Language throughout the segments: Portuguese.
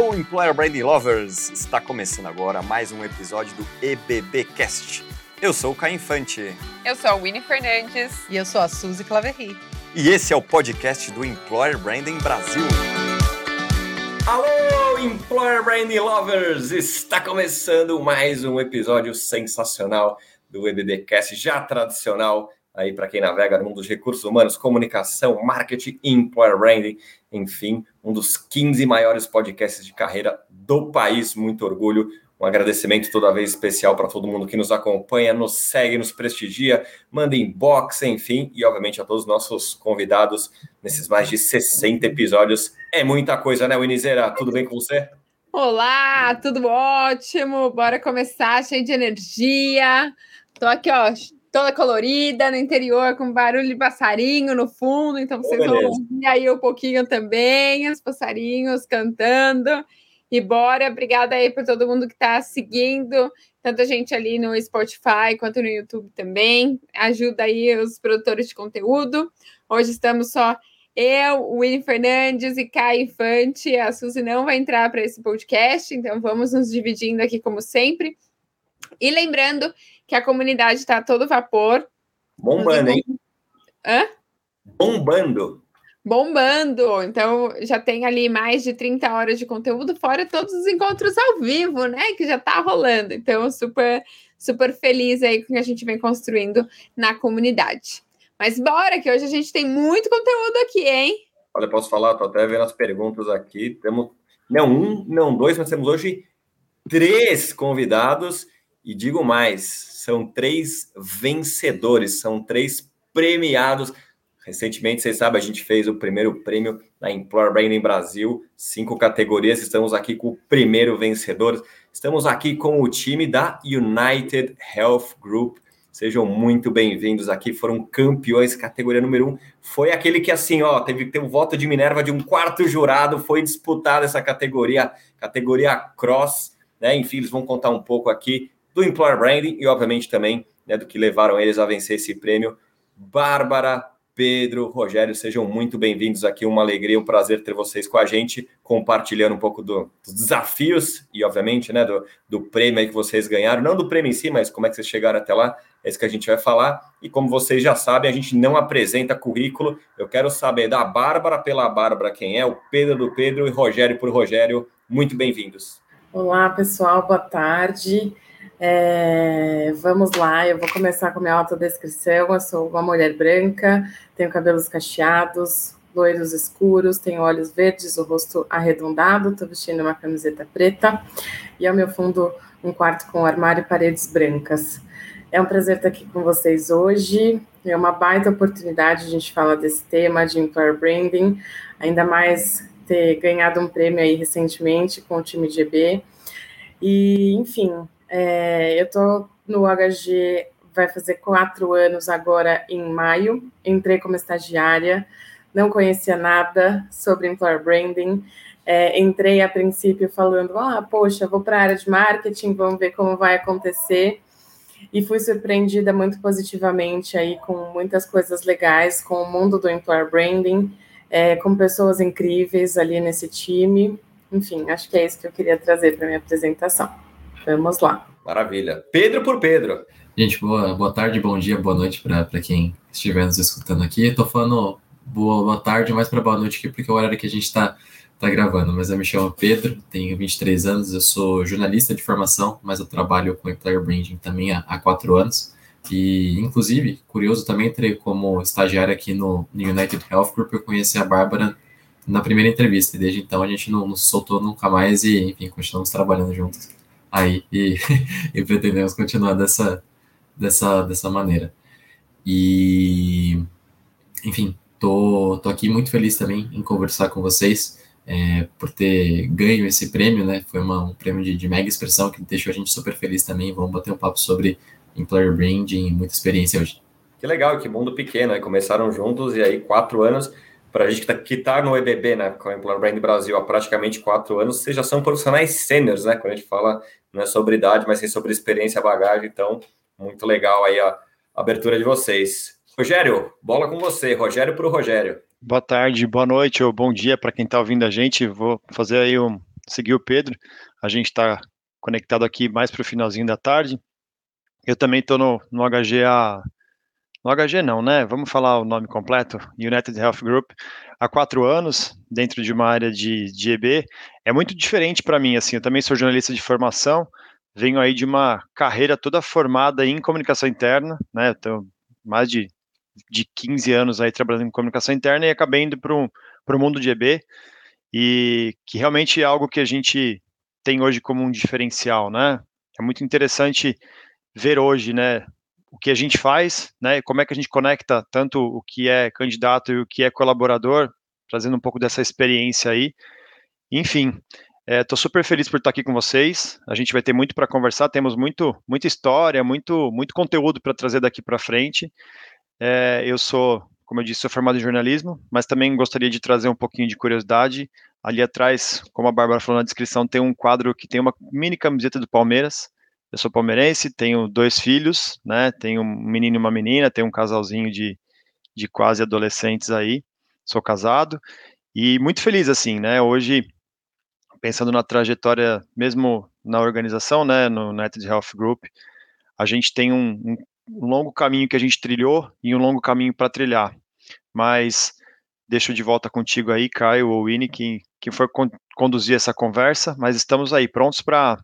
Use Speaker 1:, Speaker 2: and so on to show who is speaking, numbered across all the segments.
Speaker 1: Alô, Employer Branding Lovers! Está começando agora mais um episódio do EBBcast. Eu sou o Caio Infante.
Speaker 2: Eu sou a Winnie Fernandes.
Speaker 3: E eu sou a Suzy Claverry.
Speaker 1: E esse é o podcast do Employer Branding Brasil. Alô, Employer Branding Lovers! Está começando mais um episódio sensacional do EBBcast, já tradicional aí para quem navega no mundo dos recursos humanos, comunicação, marketing, employer branding, enfim, um dos 15 maiores podcasts de carreira do país. Muito orgulho. Um agradecimento toda vez especial para todo mundo que nos acompanha, nos segue, nos prestigia, manda inbox, enfim, e obviamente a todos os nossos convidados nesses mais de 60 episódios. É muita coisa, né, Winizera? Tudo bem com você?
Speaker 2: Olá, tudo ótimo. Bora começar, cheio de energia. Tô aqui, ó, toda colorida no interior, com barulho de passarinho no fundo, então vocês vão ouvir aí um pouquinho também, os passarinhos cantando. E bora, obrigada aí por todo mundo que está seguindo, tanto a gente ali no Spotify quanto no YouTube também. Ajuda aí os produtores de conteúdo. Hoje estamos só eu, o William Fernandes e Caio Infante. A Suzy não vai entrar para esse podcast, então vamos nos dividindo aqui como sempre. E lembrando que a comunidade está a todo vapor.
Speaker 1: Bombando, hein?
Speaker 2: Hã?
Speaker 1: Bombando.
Speaker 2: Bombando. Então, já tem ali mais de 30 horas de conteúdo, fora todos os encontros ao vivo, né? Que já está rolando. Então, super, super feliz aí com o que a gente vem construindo na comunidade. Mas bora, que hoje a gente tem muito conteúdo aqui, hein?
Speaker 1: Olha, posso falar? Tô até vendo as perguntas aqui. Temos não um, não dois, mas temos hoje três convidados. E digo mais, são três vencedores, são três premiados. Recentemente, vocês sabem, a gente fez o primeiro prêmio na Employer Branding Brasil, cinco categorias. Estamos aqui com o primeiro vencedor. Estamos aqui com o time da United Health Group. Sejam muito bem-vindos aqui. Foram campeões, categoria número um. Foi aquele que, assim, ó, teve que ter um voto de Minerva de um quarto jurado. Foi disputada essa categoria, categoria Cross, né? Enfim, eles vão contar um pouco aqui do Employer Branding e, obviamente, também né, do que levaram eles a vencer esse prêmio. Bárbara, Pedro, Rogério, sejam muito bem-vindos aqui. Uma alegria, um prazer ter vocês com a gente, compartilhando um pouco do, dos desafios e, obviamente, né, do, do prêmio que vocês ganharam. Não do prêmio em si, mas como é que vocês chegaram até lá. É isso que a gente vai falar. E como vocês já sabem, a gente não apresenta currículo. Eu quero saber da Bárbara pela Bárbara quem é, o Pedro do Pedro e Rogério por Rogério. Muito bem-vindos.
Speaker 4: Olá, pessoal, boa tarde. É, vamos lá, eu vou começar com minha autodescrição. Eu sou uma mulher branca, tenho cabelos cacheados, loiros escuros, tenho olhos verdes, o rosto arredondado, estou vestindo uma camiseta preta e ao meu fundo um quarto com armário e paredes brancas. É um prazer estar aqui com vocês hoje. É uma baita oportunidade a gente falar desse tema de employer branding, ainda mais ter ganhado um prêmio aí recentemente com o time EB. E, enfim, é, eu estou no HG, vai fazer quatro anos agora em maio. Entrei como estagiária, não conhecia nada sobre employer branding. É, entrei a princípio falando: ah, poxa, vou para a área de marketing, vamos ver como vai acontecer. E fui surpreendida muito positivamente aí com muitas coisas legais, com o mundo do employer branding, é, com pessoas incríveis ali nesse time. Enfim, acho que é isso que eu queria trazer para minha apresentação. Vamos lá.
Speaker 1: Maravilha. Pedro por Pedro.
Speaker 5: Gente, boa, boa tarde, bom dia, boa noite para quem estiver nos escutando aqui. Estou falando boa, boa tarde, mais para boa noite aqui, porque é o horário que a gente está tá gravando. Mas eu me chamo Pedro, tenho 23 anos, eu sou jornalista de formação, mas eu trabalho com employer branding também há, há quatro anos. E, inclusive, curioso, também entrei como estagiário aqui no, no United Health Group. Eu conheci a Bárbara na primeira entrevista, e desde então a gente não, não soltou nunca mais e, enfim, continuamos trabalhando juntos aí e, e pretendemos continuar dessa, dessa, dessa maneira. E, enfim, tô, tô aqui muito feliz também em conversar com vocês é, por ter ganho esse prêmio, né? Foi uma, um prêmio de, de mega expressão que deixou a gente super feliz também. Vamos bater um papo sobre employer branding, muita experiência hoje.
Speaker 1: Que legal, que mundo pequeno, né? Começaram juntos e aí quatro anos para a gente que está tá no EBB, né, com o Employer Brand Brasil há praticamente quatro anos, vocês já são profissionais sêniores, né, quando a gente fala não é sobre idade, mas sim sobre experiência, bagagem, então, muito legal aí a abertura de vocês. Rogério, bola com você, Rogério para o Rogério.
Speaker 6: Boa tarde, boa noite ou bom dia para quem está ouvindo a gente. Vou fazer aí um,
Speaker 3: seguir o Pedro. A gente está conectado aqui mais para o finalzinho da tarde. Eu também estou no, no HG há no HG não, né? Vamos falar o nome completo, United Health Group, há quatro anos, dentro de uma área de, de EB. É muito diferente para mim, assim, eu também sou jornalista de formação, venho aí de uma carreira toda formada em comunicação interna, né? Tenho mais de, de 15 anos aí trabalhando em comunicação interna e acabei indo para o mundo de EB, e que realmente é algo que a gente tem hoje como um diferencial, né? É muito interessante ver hoje, né, o que a gente faz, né, como é que a gente conecta tanto o que é candidato e o que é colaborador, trazendo um pouco dessa experiência aí. Enfim, estou é, super feliz por estar aqui com vocês. A gente vai ter muito para conversar, temos muito, muita história, muito, muito conteúdo para trazer daqui para frente. É, eu sou, como eu disse, sou formado em jornalismo, mas também gostaria de trazer um pouquinho de curiosidade. Ali atrás, como a Bárbara falou na descrição, tem um quadro que tem uma mini camiseta do Palmeiras. Eu sou palmeirense, tenho dois filhos, né? Tenho um menino e uma menina, tenho um casalzinho de, de quase adolescentes aí. Sou casado e muito feliz assim, né? Hoje, pensando na trajetória, mesmo na organização, né? No United Health Group, a gente tem um, um, longo caminho que a gente trilhou e um longo caminho para trilhar. Mas deixo de volta contigo aí, Caio ou Winnie, que, que foi con conduzir essa conversa, mas estamos aí prontos para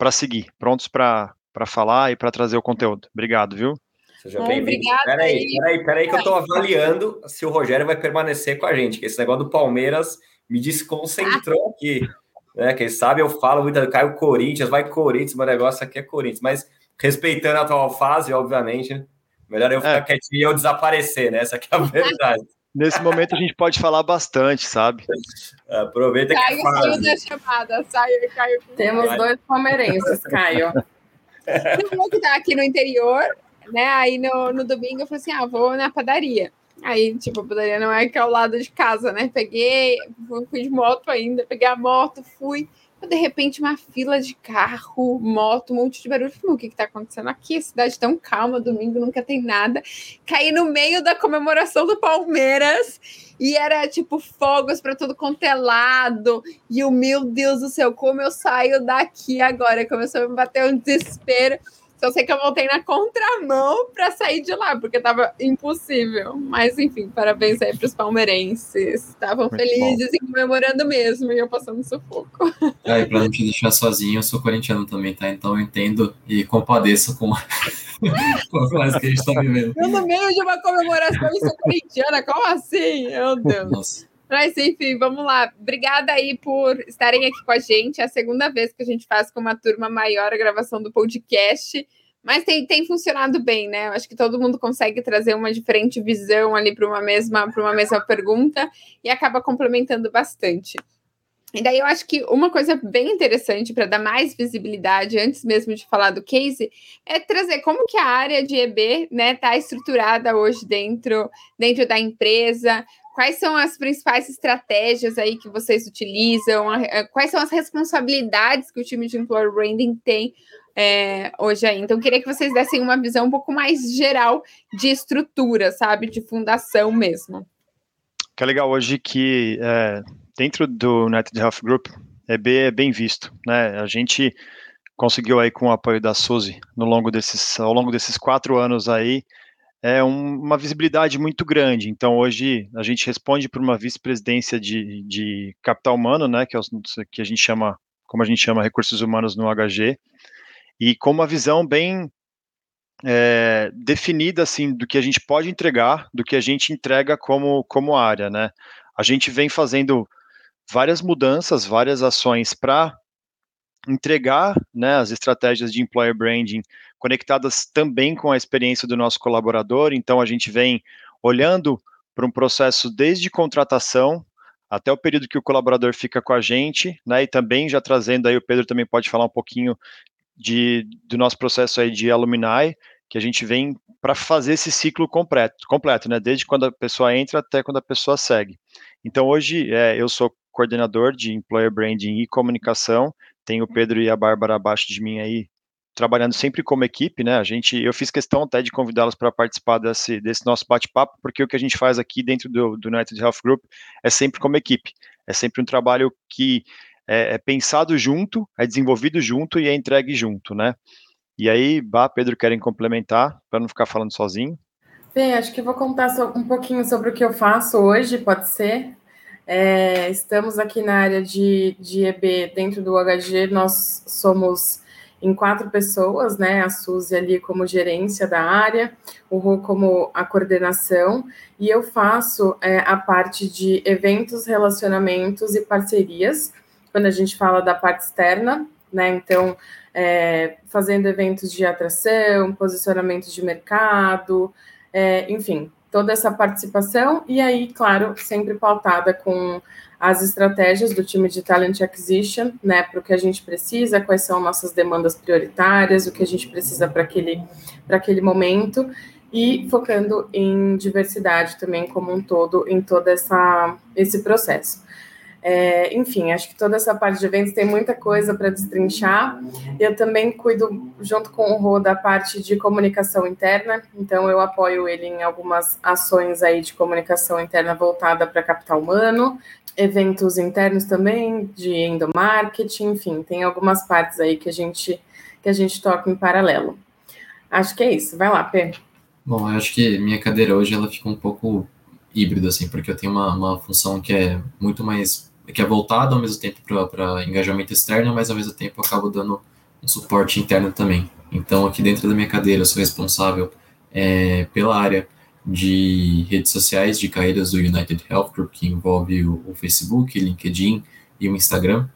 Speaker 3: para seguir, prontos para falar e para trazer o conteúdo. Obrigado, viu?
Speaker 1: Seja bem-vindo. Peraí, peraí, peraí, que eu estou avaliando se o Rogério vai permanecer com a gente, que esse negócio do Palmeiras me desconcentrou aqui. Né? Quem sabe eu falo muito, cai o Corinthians, vai Corinthians, meu negócio aqui é Corinthians, mas respeitando a atual fase, obviamente, né? melhor eu ficar é. quietinho e eu desaparecer, né? Essa aqui é a verdade.
Speaker 3: Nesse momento a gente pode falar bastante, sabe?
Speaker 1: Aproveita Caio que Caio
Speaker 2: saiu da chamada, saiu, Caio.
Speaker 4: Temos dois palmeirenses, Caio.
Speaker 2: Tem que tá aqui no interior, né? Aí no, no domingo eu falei assim: ah, vou na padaria. Aí, tipo, a padaria não é que é ao lado de casa, né? Peguei, fui de moto ainda, peguei a moto, fui de repente, uma fila de carro, moto, um monte de barulho. Falei, o que está acontecendo aqui? Cidade tão calma, domingo nunca tem nada. Caí no meio da comemoração do Palmeiras e era tipo fogos para todo quanto é lado. E o meu Deus do céu, como eu saio daqui agora? Começou a me bater um desespero. Só sei que eu voltei na contramão para sair de lá, porque estava impossível. Mas, enfim, parabéns aí para os palmeirenses. Estavam felizes bom. e comemorando mesmo, e eu passando sufoco.
Speaker 5: É, e para não te deixar sozinho, eu sou corintiano também, tá? Então eu entendo e compadeço com, com a coisa que a gente está vivendo.
Speaker 2: Eu no meio de uma comemoração e sou corintiana, como assim? Meu Deus. Nossa. Mas enfim, vamos lá. Obrigada aí por estarem aqui com a gente. É a segunda vez que a gente faz com uma turma maior a gravação do podcast. Mas tem, tem funcionado bem, né? Eu acho que todo mundo consegue trazer uma diferente visão ali para uma mesma para uma mesma pergunta e acaba complementando bastante. E daí eu acho que uma coisa bem interessante para dar mais visibilidade, antes mesmo de falar do case, é trazer como que a área de EB está né, tá estruturada hoje dentro, dentro da empresa, Quais são as principais estratégias aí que vocês utilizam? Quais são as responsabilidades que o time de Employer Branding tem é, hoje aí? Então, queria que vocês dessem uma visão um pouco mais geral de estrutura, sabe? De fundação mesmo.
Speaker 3: Que é legal hoje que é, dentro do United Health Group, EB é bem visto, né? A gente conseguiu aí com o apoio da Suzy no longo desses, ao longo desses quatro anos aí, é um, uma visibilidade muito grande. Então, hoje, a gente responde por uma vice-presidência de, de capital humano, né, que, é o, que a gente chama, como a gente chama, recursos humanos no HG, e com uma visão bem é, definida, assim, do que a gente pode entregar, do que a gente entrega como, como área, né. A gente vem fazendo várias mudanças, várias ações para entregar né, as estratégias de employer branding conectadas também com a experiência do nosso colaborador. Então, a gente vem olhando para um processo desde contratação até o período que o colaborador fica com a gente, né, e também já trazendo aí, o Pedro também pode falar um pouquinho de, do nosso processo aí de alumni, que a gente vem para fazer esse ciclo completo, completo, né, desde quando a pessoa entra até quando a pessoa segue. Então, hoje, é, eu sou coordenador de Employer Branding e Comunicação, tem o Pedro e a Bárbara abaixo de mim aí, trabalhando sempre como equipe, né? A gente, eu fiz questão até de convidá-los para participar desse, desse nosso bate-papo, porque o que a gente faz aqui dentro do, do United Health Group é sempre como equipe. É sempre um trabalho que é, é pensado junto, é desenvolvido junto e é entregue junto, né? E aí, Bá, Pedro, querem complementar para não ficar falando sozinho?
Speaker 4: Bem, acho que vou contar um pouquinho sobre o que eu faço hoje, pode ser? É, estamos aqui na área de, de EB dentro do HG, nós somos em quatro pessoas, né? A Suzy ali como gerência da área, o Rô como a coordenação, e eu faço é, a parte de eventos, relacionamentos e parcerias, quando a gente fala da parte externa, né? Então, é, fazendo eventos de atração, posicionamentos de mercado, é, enfim, toda essa participação, e aí, claro, sempre pautada com as estratégias do time de Talent Acquisition, né, para o que a gente precisa, quais são nossas demandas prioritárias, o que a gente precisa para aquele, aquele momento, e focando em diversidade também como um todo, em todo essa, esse processo. É, enfim, acho que toda essa parte de eventos tem muita coisa para destrinchar. Eu também cuido, junto com o Rô, da parte de comunicação interna, então eu apoio ele em algumas ações aí de comunicação interna voltada para capital humano, eventos internos também, de endomarketing, enfim, tem algumas partes aí que a gente, que a gente toca em paralelo. Acho que é isso. Vai lá, Pê.
Speaker 5: Bom, eu acho que minha cadeira hoje ela fica um pouco híbrida, assim, porque eu tenho uma, uma função que é muito mais que é voltado ao mesmo tempo para engajamento externo, mas ao mesmo tempo eu acabo dando um suporte interno também. Então, aqui dentro da minha cadeira, eu sou responsável é, pela área de redes sociais de carreiras do United Health Group, que envolve o, o Facebook, LinkedIn e o Instagram.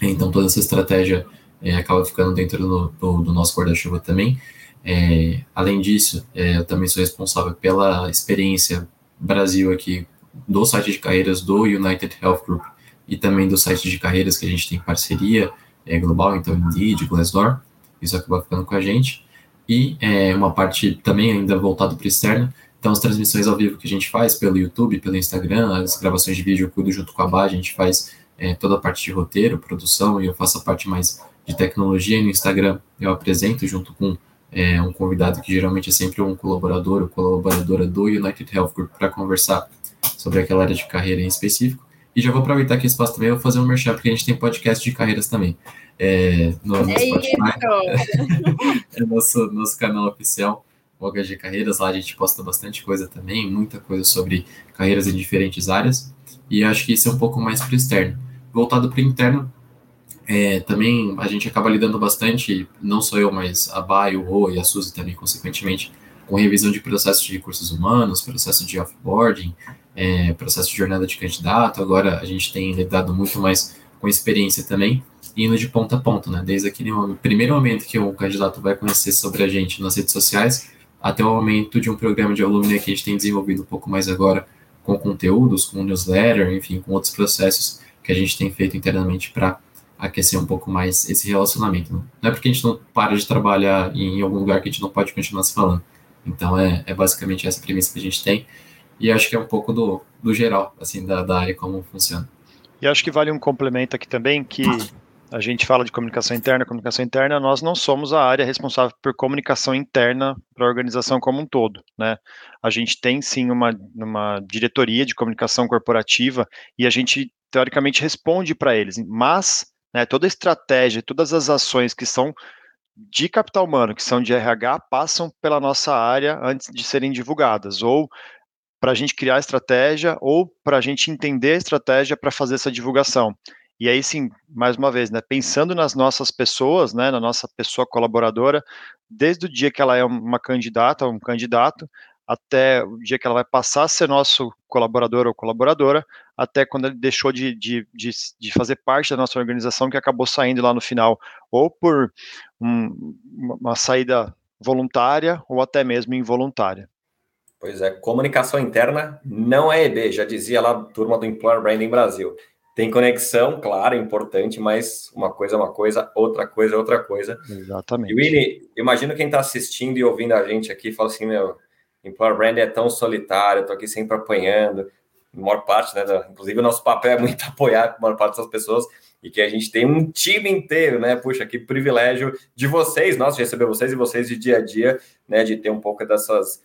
Speaker 5: Então, toda essa estratégia é, acaba ficando dentro do, do, do nosso guarda-chuva também. É, além disso, é, eu também sou responsável pela experiência Brasil aqui do site de carreiras do United Health Group e também do site de carreiras que a gente tem parceria é, global, então Indeed, Glassdoor, isso acaba ficando com a gente. E é, uma parte também ainda voltada para o externo, então as transmissões ao vivo que a gente faz pelo YouTube, pelo Instagram, as gravações de vídeo eu cuido junto com a Bá, a gente faz é, toda a parte de roteiro, produção, e eu faço a parte mais de tecnologia, e no Instagram eu apresento junto com é, um convidado que geralmente é sempre um colaborador ou colaboradora do United Health Group para conversar sobre aquela área de carreira em específico. E já vou aproveitar aqui o espaço também, vou fazer um merchan, porque a gente tem podcast de carreiras também. É, no, no é Spotify. é nosso, nosso canal oficial, o HG Carreiras. Lá a gente posta bastante coisa também, muita coisa sobre carreiras em diferentes áreas. E acho que isso é um pouco mais para o externo. Voltado para o interno, é, também a gente acaba lidando bastante, não sou eu, mas aBai, o Rô e a Suzy também, consequentemente, com revisão de processos de recursos humanos, processo de offboarding, é, processo de jornada de candidato. Agora a gente tem lidado muito mais com experiência também, indo de ponta a ponta, né? Desde aquele primeiro momento que o candidato vai conhecer sobre a gente nas redes sociais, até o momento de um programa de alumni que a gente tem desenvolvido um pouco mais agora com conteúdos, com newsletter, enfim, com outros processos que a gente tem feito internamente para aquecer um pouco mais esse relacionamento. Né? Não é porque a gente não para de trabalhar em algum lugar que a gente não pode continuar se falando. Então é, é basicamente essa premissa que a gente tem e acho que é um pouco do, do geral, assim, da, da área como funciona.
Speaker 3: E acho que vale um complemento aqui também, que a gente fala de comunicação interna, comunicação interna, nós não somos a área responsável por comunicação interna para a organização como um todo, né? A gente tem sim uma, uma diretoria de comunicação corporativa e a gente teoricamente responde para eles, mas né, toda a estratégia, todas as ações que são de capital humano, que são de RH, passam pela nossa área antes de serem divulgadas, ou para a gente criar a estratégia ou para a gente entender a estratégia para fazer essa divulgação. E aí sim, mais uma vez, né, pensando nas nossas pessoas, né, na nossa pessoa colaboradora, desde o dia que ela é uma candidata ou um candidato, até o dia que ela vai passar a ser nosso colaborador ou colaboradora, até quando ele deixou de, de, de, de fazer parte da nossa organização, que acabou saindo lá no final, ou por um, uma saída voluntária ou até mesmo involuntária.
Speaker 1: Pois é, comunicação interna não é EB, já dizia lá a turma do Employer Branding Brasil. Tem conexão, claro, é importante, mas uma coisa é uma coisa, outra coisa é outra coisa.
Speaker 3: Exatamente.
Speaker 1: E Willy, imagino quem está assistindo e ouvindo a gente aqui fala assim, meu, Employer Branding é tão solitário, estou aqui sempre apanhando. A maior parte, né? Inclusive, o nosso papel é muito apoiar a maior parte das pessoas e que a gente tem um time inteiro, né? Puxa, que privilégio de vocês, nós, de receber vocês e vocês de dia a dia, né? De ter um pouco dessas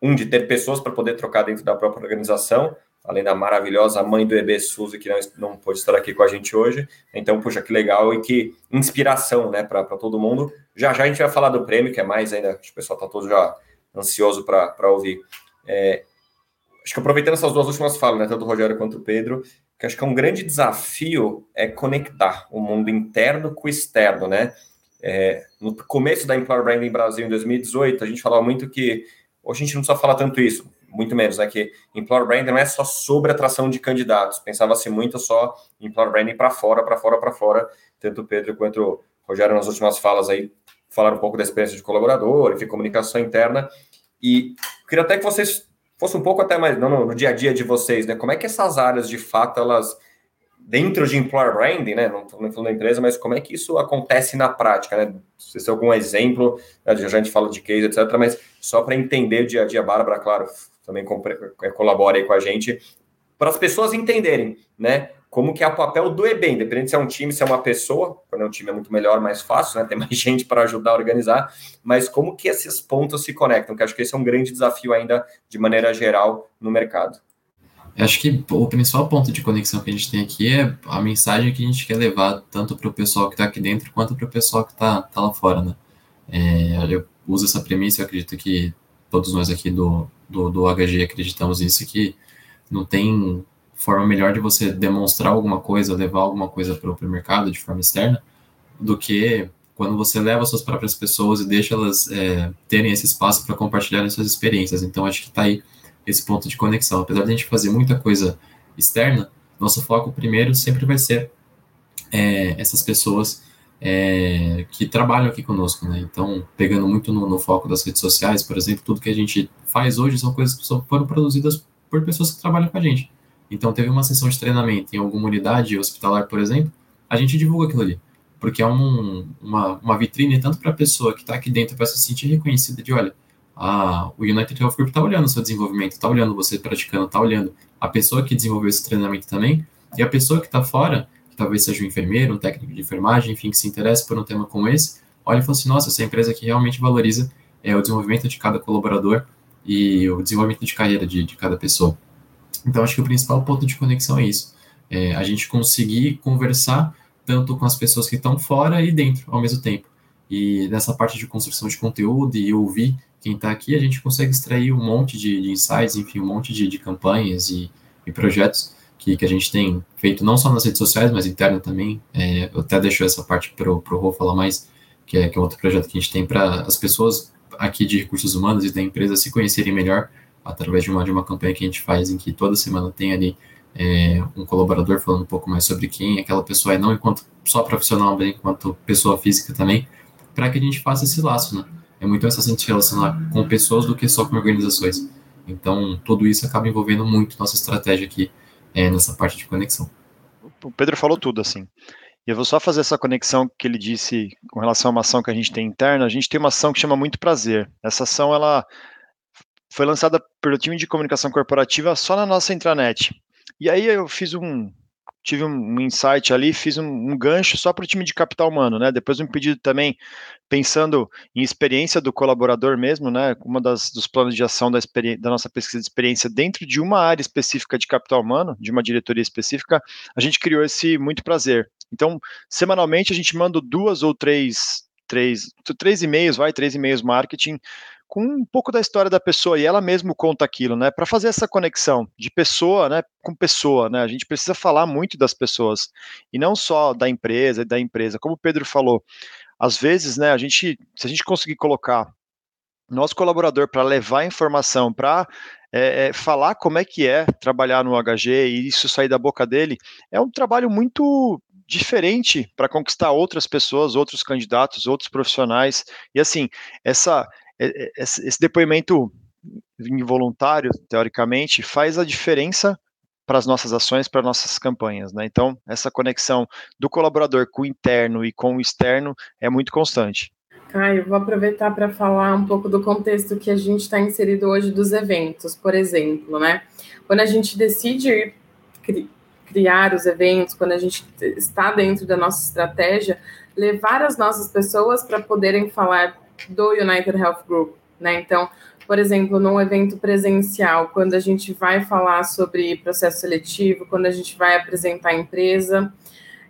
Speaker 1: um, de ter pessoas para poder trocar dentro da própria organização, além da maravilhosa mãe do EB Suzy, que não, não pôde estar aqui com a gente hoje. Então, puxa, que legal e que inspiração, né, para todo mundo. Já já a gente vai falar do prêmio, que é mais ainda, acho que o pessoal está todo já ansioso para ouvir. É, acho que aproveitando essas duas últimas falas, né, tanto o Rogério quanto o Pedro, que acho que é um grande desafio é conectar o mundo interno com o externo, né? É, no começo da Employer Branding Brasil, em 2018, a gente falava muito que hoje a gente não precisa falar tanto isso, muito menos, né? Que Employer Branding não é só sobre atração de candidatos, pensava-se muito só em Employer Branding para fora, para fora, para fora. Tanto o Pedro quanto o Rogério, nas últimas falas aí, falaram um pouco da experiência de colaborador, enfim, comunicação interna. E queria até que vocês fossem um pouco até mais no, no dia a dia de vocês, né? Como é que essas áreas, de fato, elas dentro de employer branding, né? Não estou falando da empresa, mas como é que isso acontece na prática, né? Se tem algum exemplo, né? já a gente fala de case, etc., mas só para entender o dia a dia, Bárbara, claro, também é, colabora aí com a gente, para as pessoas entenderem, né? Como que é o papel do EB, independente se é um time, se é uma pessoa, quando é um time é muito melhor, mais fácil, né? Tem mais gente para ajudar a organizar, mas como que esses pontos se conectam, que acho que esse é um grande desafio ainda, de maneira geral, no mercado.
Speaker 5: Acho que o principal ponto de conexão que a gente tem aqui é a mensagem que a gente quer levar tanto para o pessoal que está aqui dentro quanto para o pessoal que está tá lá fora, né? É, eu uso essa premissa, eu acredito que todos nós aqui do, do, do HG acreditamos nisso, que não tem forma melhor de você demonstrar alguma coisa, levar alguma coisa para o mercado de forma externa, do que quando você leva suas próprias pessoas e deixa elas é, terem esse espaço para compartilharem suas experiências. Então, acho que está aí esse ponto de conexão. Apesar de a gente fazer muita coisa externa, nosso foco primeiro sempre vai ser é, essas pessoas é, que trabalham aqui conosco, né? Então, pegando muito no, no, foco das redes sociais, por exemplo, tudo que a gente faz hoje são coisas que foram produzidas por pessoas que trabalham com a gente. Então, teve uma sessão de treinamento em alguma unidade hospitalar, por exemplo, a gente divulga aquilo ali, porque é um, uma, uma vitrine tanto para a pessoa que está aqui dentro para se sentir reconhecida de, olha, a, o United Health Group está olhando o seu desenvolvimento, está olhando você praticando, está olhando a pessoa que desenvolveu esse treinamento também, e a pessoa que está fora, que talvez seja um enfermeiro, um técnico de enfermagem, enfim, que se interesse por um tema como esse, olha e fala assim, nossa, essa empresa aqui realmente valoriza é, o desenvolvimento de cada colaborador e o desenvolvimento de carreira de, de cada pessoa. Então, acho que o principal ponto de conexão é isso, é a gente conseguir conversar tanto com as pessoas que estão fora e dentro ao mesmo tempo. E nessa parte de construção de conteúdo e ouvir quem está aqui, a gente consegue extrair um monte de, de insights, enfim, um monte de, de campanhas e, e projetos que, que, a gente tem feito, não só nas redes sociais, mas interna também. É, eu até deixo essa parte para o Rô falar mais, que é, que é outro projeto que a gente tem para as pessoas aqui de recursos humanos e da empresa se conhecerem melhor através de uma, de uma campanha que a gente faz em que toda semana tem ali é, um colaborador falando um pouco mais sobre quem aquela pessoa é, não enquanto só profissional, mas enquanto pessoa física também, para que a gente faça esse laço, né? é muito mais fácil se relacionar com pessoas do que só com organizações. Então, tudo isso acaba envolvendo muito nossa estratégia aqui é, nessa parte de conexão.
Speaker 3: O Pedro falou tudo, assim. E eu vou só fazer essa conexão que ele disse com relação a uma ação que a gente tem interna. A gente tem uma ação que chama Muito Prazer. Essa ação, ela foi lançada pelo time de comunicação corporativa só na nossa intranet. E aí eu fiz um, tive um, insight ali, fiz um, um gancho só para o time de capital humano, né? Depois um pedido também, pensando em experiência do colaborador mesmo, né? Uma das dos planos de ação da, da nossa pesquisa de experiência dentro de uma área específica de capital humano, de uma diretoria específica, a gente criou esse muito prazer. Então, semanalmente a gente manda duas ou três, três, três e-mails, vai, três e-mails marketing com um pouco da história da pessoa e ela mesmo conta aquilo, né? Para fazer essa conexão de pessoa, né, com pessoa, né? A gente precisa falar muito das pessoas e não só da empresa e da empresa. Como o Pedro falou, às vezes, né, a gente, se a gente conseguir colocar nosso colaborador para levar informação, para é, é, falar como é que é trabalhar no HG e isso sair da boca dele, é um trabalho muito diferente para conquistar outras pessoas, outros candidatos, outros profissionais. E assim, essa esse depoimento involuntário, teoricamente, faz a diferença para as nossas ações, para nossas campanhas, né? Então, essa conexão do colaborador com o interno e com o externo é muito constante.
Speaker 4: Caio, vou aproveitar para falar um pouco do contexto que a gente está inserido hoje dos eventos, por exemplo, né? Quando a gente decide criar os eventos, quando a gente está dentro da nossa estratégia, levar as nossas pessoas para poderem falar do United Health Group, né? Então, por exemplo, num evento presencial, quando a gente vai falar sobre processo seletivo, quando a gente vai apresentar a empresa,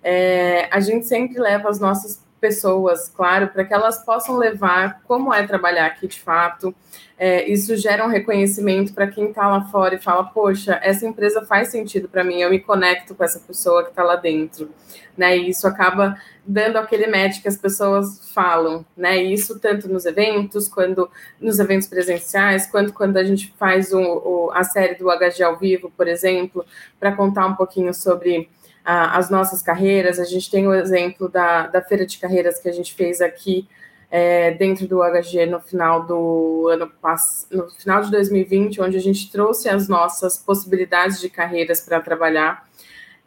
Speaker 4: é, a gente sempre leva as nossas pessoas, claro, para que elas possam levar como é trabalhar aqui de fato. É, isso gera um reconhecimento para quem está lá fora e fala: Poxa, essa empresa faz sentido para mim, eu me conecto com essa pessoa que está lá dentro. Né? E isso acaba dando aquele match que as pessoas falam, né? E isso tanto nos eventos, quando nos eventos presenciais, quanto quando a gente faz o, a série do HG ao vivo, por exemplo, para contar um pouquinho sobre as nossas carreiras. A gente tem o exemplo da, da feira de carreiras que a gente fez aqui é, dentro do HG no final do ano no final de 2020, onde a gente trouxe as nossas possibilidades de carreiras para trabalhar.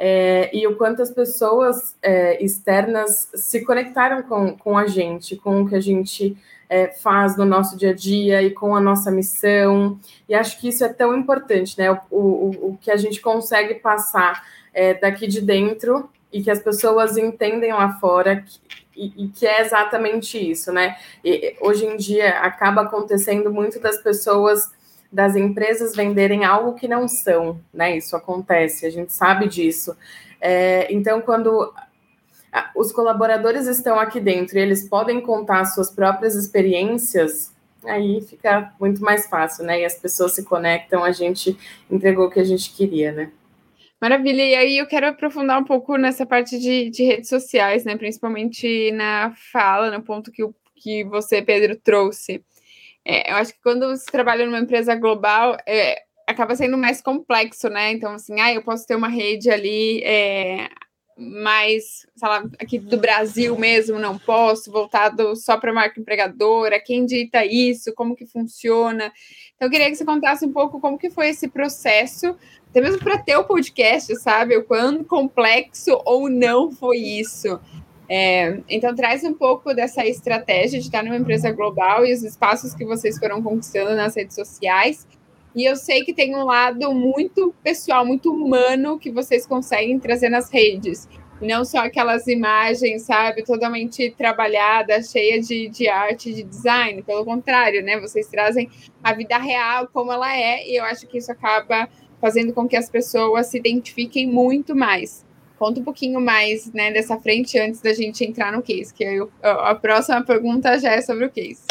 Speaker 4: É, e o quanto as pessoas é, externas se conectaram com, com a gente, com o que a gente é, faz no nosso dia a dia e com a nossa missão. E acho que isso é tão importante, né? O, o, o que a gente consegue passar é, daqui de dentro e que as pessoas entendem lá fora que, e, e, que é exatamente isso, né? E, hoje em dia acaba acontecendo muito das pessoas das empresas venderem algo que não são, né? Isso acontece, a gente sabe disso. É, então, quando os colaboradores estão aqui dentro e eles podem contar suas próprias experiências, aí fica muito mais fácil, né? E as pessoas se conectam, a gente entregou o que a gente queria, né?
Speaker 2: Maravilha, e aí eu quero aprofundar um pouco nessa parte de, de redes sociais, né? Principalmente na fala, no ponto que, o, que você, Pedro, trouxe. É, eu acho que quando você trabalha numa empresa global, é, acaba sendo mais complexo, né? Então, assim, ah, eu posso ter uma rede ali é, mais, sei lá, aqui do Brasil mesmo, não posso, voltado só para a marca empregadora, quem dita isso, como que funciona. Então, eu queria que você contasse um pouco como que foi esse processo até mesmo para ter o podcast, sabe? O quão complexo ou não foi isso. É, então, traz um pouco dessa estratégia de estar numa empresa global e os espaços que vocês foram conquistando nas redes sociais. E eu sei que tem um lado muito pessoal, muito humano que vocês conseguem trazer nas redes. Não só aquelas imagens, sabe, totalmente trabalhadas, cheia de, de arte, de design. Pelo contrário, né? Vocês trazem a vida real como ela é, e eu acho que isso acaba fazendo com que as pessoas se identifiquem muito mais. Conta um pouquinho mais né, dessa frente antes da gente entrar no case, que eu, a próxima pergunta já é sobre o case.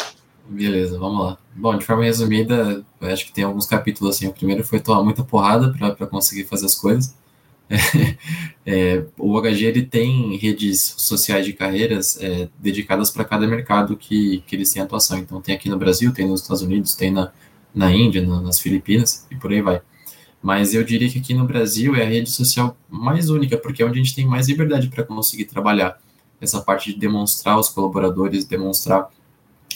Speaker 5: Beleza, vamos lá. Bom, de forma resumida, acho que tem alguns capítulos assim. O primeiro foi tomar muita porrada para conseguir fazer as coisas. É, o HG ele tem redes sociais de carreiras é, dedicadas para cada mercado que, que eles têm atuação. Então, tem aqui no Brasil, tem nos Estados Unidos, tem na, na Índia, na, nas Filipinas e por aí vai. Mas eu diria que aqui no Brasil é a rede social mais única, porque é onde a gente tem mais liberdade para conseguir trabalhar essa parte de demonstrar os colaboradores, demonstrar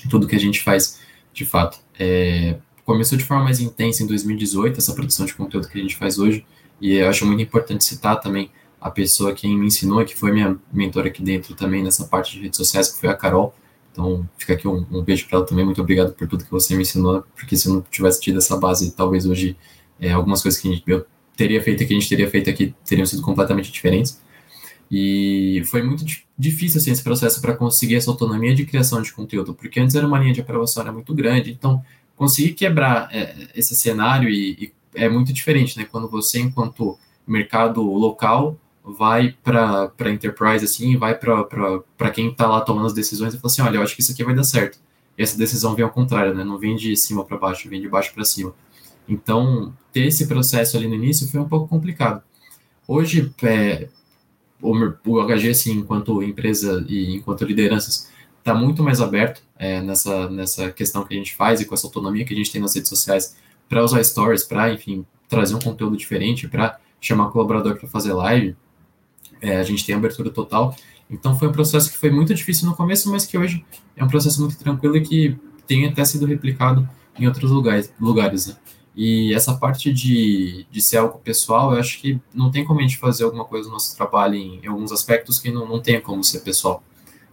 Speaker 5: tudo que a gente faz de fato. É, começou de forma mais intensa em 2018, essa produção de conteúdo que a gente faz hoje, e eu acho muito importante citar também a pessoa que me ensinou, que foi minha mentora aqui dentro também nessa parte de redes sociais, que foi a Carol. Então, fica aqui um, um beijo para ela também. Muito obrigado por tudo que você me ensinou, porque se eu não tivesse tido essa base, talvez hoje é, algumas coisas que gente, eu teria feito aqui, a gente teria feito aqui, teriam sido completamente diferentes. E foi muito difícil assim, esse processo para conseguir essa autonomia de criação de conteúdo, porque antes era uma linha de aprovação muito grande, então conseguir quebrar é, esse cenário e, e, é muito diferente, né? Quando você, enquanto mercado local, vai para enterprise assim, vai para quem está lá tomando as decisões e fala assim, olha, eu acho que isso aqui vai dar certo. E essa decisão vem ao contrário, né? Não vem de cima para baixo, vem de baixo para cima. Então, ter esse processo ali no início foi um pouco complicado. Hoje, é, o, o HG, assim, enquanto empresa e enquanto lideranças, está muito mais aberto é, nessa, nessa questão que a gente faz e com essa autonomia que a gente tem nas redes sociais para usar stories, para, enfim, trazer um conteúdo diferente, para chamar colaborador para fazer live. É, a gente tem abertura total. Então, foi um processo que foi muito difícil no começo, mas que hoje é um processo muito tranquilo e que tem até sido replicado em outros lugares, lugares né? E essa parte de, de ser algo pessoal, eu acho que não tem como a gente fazer alguma coisa no nosso trabalho em, em alguns aspectos que não, não tem como ser pessoal.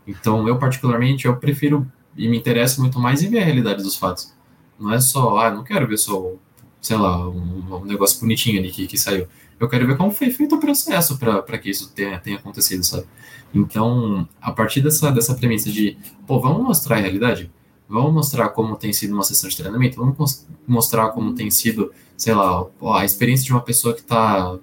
Speaker 5: Então, eu particularmente, eu prefiro e me interesso muito mais em ver a realidade dos fatos. Não é só, ah, não quero ver só, sei lá, um, um negócio bonitinho ali que, que saiu. Eu quero ver como foi feito o processo para que isso tenha, tenha acontecido, sabe? Então, a partir dessa, dessa premissa de, pô, vamos mostrar a realidade, Vamos mostrar como tem sido uma sessão de treinamento, vamos mostrar como tem sido, sei lá, a experiência de uma pessoa que está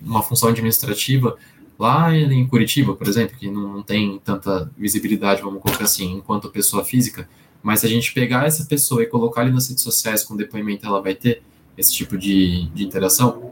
Speaker 5: numa função administrativa lá em Curitiba, por exemplo, que não tem tanta visibilidade, vamos colocar assim, enquanto pessoa física, mas se a gente pegar essa pessoa e colocar ali nas redes sociais com depoimento, ela vai ter esse tipo de, de interação.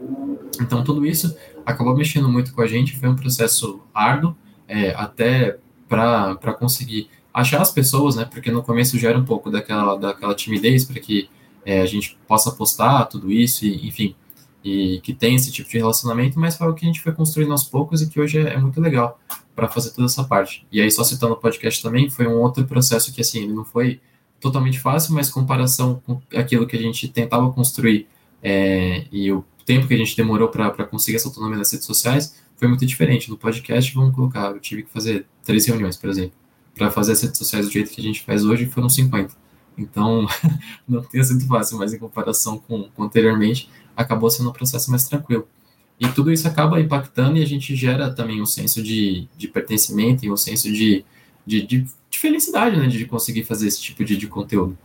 Speaker 5: Então, tudo isso acabou mexendo muito com a gente, foi um processo árduo, é, até para conseguir achar as pessoas, né? Porque no começo gera um pouco daquela, daquela timidez para que é, a gente possa postar tudo isso, e, enfim, e que tem esse tipo de relacionamento, mas foi o que a gente foi construindo aos poucos e que hoje é, é muito legal para fazer toda essa parte. E aí, só citando o podcast também, foi um outro processo que, assim, ele não foi totalmente fácil, mas comparação com aquilo que a gente tentava construir é, e o tempo que a gente demorou para conseguir essa autonomia nas redes sociais foi muito diferente. No podcast, vamos colocar, eu tive que fazer três reuniões, por exemplo, para fazer as redes sociais do jeito que a gente faz hoje, foram 50. Então, não tem sido fácil, mas em comparação com, com anteriormente, acabou sendo um processo mais tranquilo. E tudo isso acaba impactando e a gente gera também um senso de, de pertencimento e um senso de, de, de, de felicidade, né, de conseguir fazer esse tipo de, de conteúdo.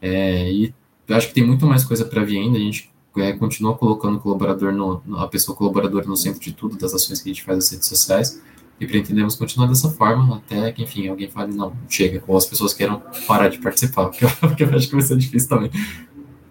Speaker 5: É, e acho que tem muito mais coisa para vir ainda, a gente é, continua colocando o colaborador no, a pessoa colaboradora no centro de tudo, das ações que a gente faz nas redes sociais, e pretendemos continuar dessa forma até que, enfim, alguém fale, não, chega, ou as pessoas queiram parar de participar, porque eu, porque eu acho que vai ser difícil também.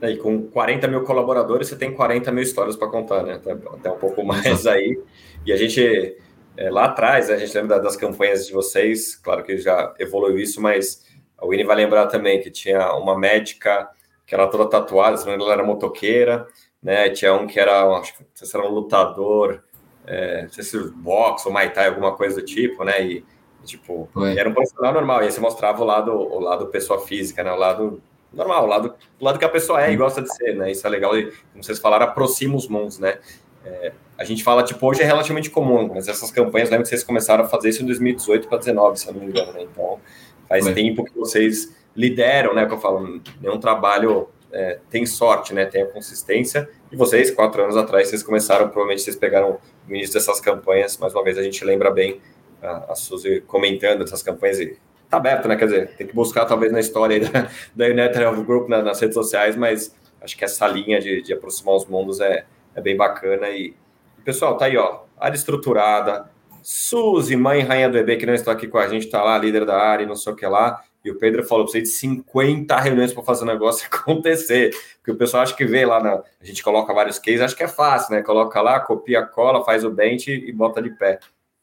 Speaker 1: É, e com 40 mil colaboradores, você tem 40 mil histórias para contar, né? Até, até, um pouco mais aí. E a gente, é, lá atrás, a gente lembra das campanhas de vocês, claro que já evoluiu isso, mas a Winnie vai lembrar também que tinha uma médica que era toda tatuada, se ela era motoqueira, né? Tinha um que era, acho que era um lutador, é, não sei se boxe ou Muay Thai, alguma coisa do tipo, né? E, tipo, era um profissional normal, e aí você mostrava o lado, o lado pessoa física, né? O lado normal, o lado, o lado que a pessoa é e gosta de ser, né? Isso é legal, e, como vocês falaram, aproxima os mundos, né? É, a gente fala, tipo, hoje é relativamente comum, mas essas campanhas, lembra que vocês começaram a fazer isso em 2018 para 2019, se eu não me engano, né? Então, faz tempo que vocês lideram, né? Que eu falo, nenhum trabalho é, tem sorte, né? Tem a consistência. E vocês, quatro anos atrás, vocês começaram, provavelmente vocês pegaram o início dessas campanhas. Mais uma vez, a gente lembra bem a, a Suzy comentando essas campanhas e tá aberto, né? Quer dizer, tem que buscar talvez na história da, da United Health Group na, nas redes sociais, mas acho que essa linha de, de aproximar os mundos é, é bem bacana. E, pessoal, tá aí, ó, área estruturada. Suzy, mãe rainha do EB, que não está aqui com a gente, tá lá, líder da área, não sei o que lá. E o Pedro falou para você de 50 reuniões para fazer o negócio acontecer. Porque o pessoal acha que vê lá, na, a gente coloca vários cases, acho que é fácil, né? Coloca lá, copia, cola, faz o dente e bota de pé.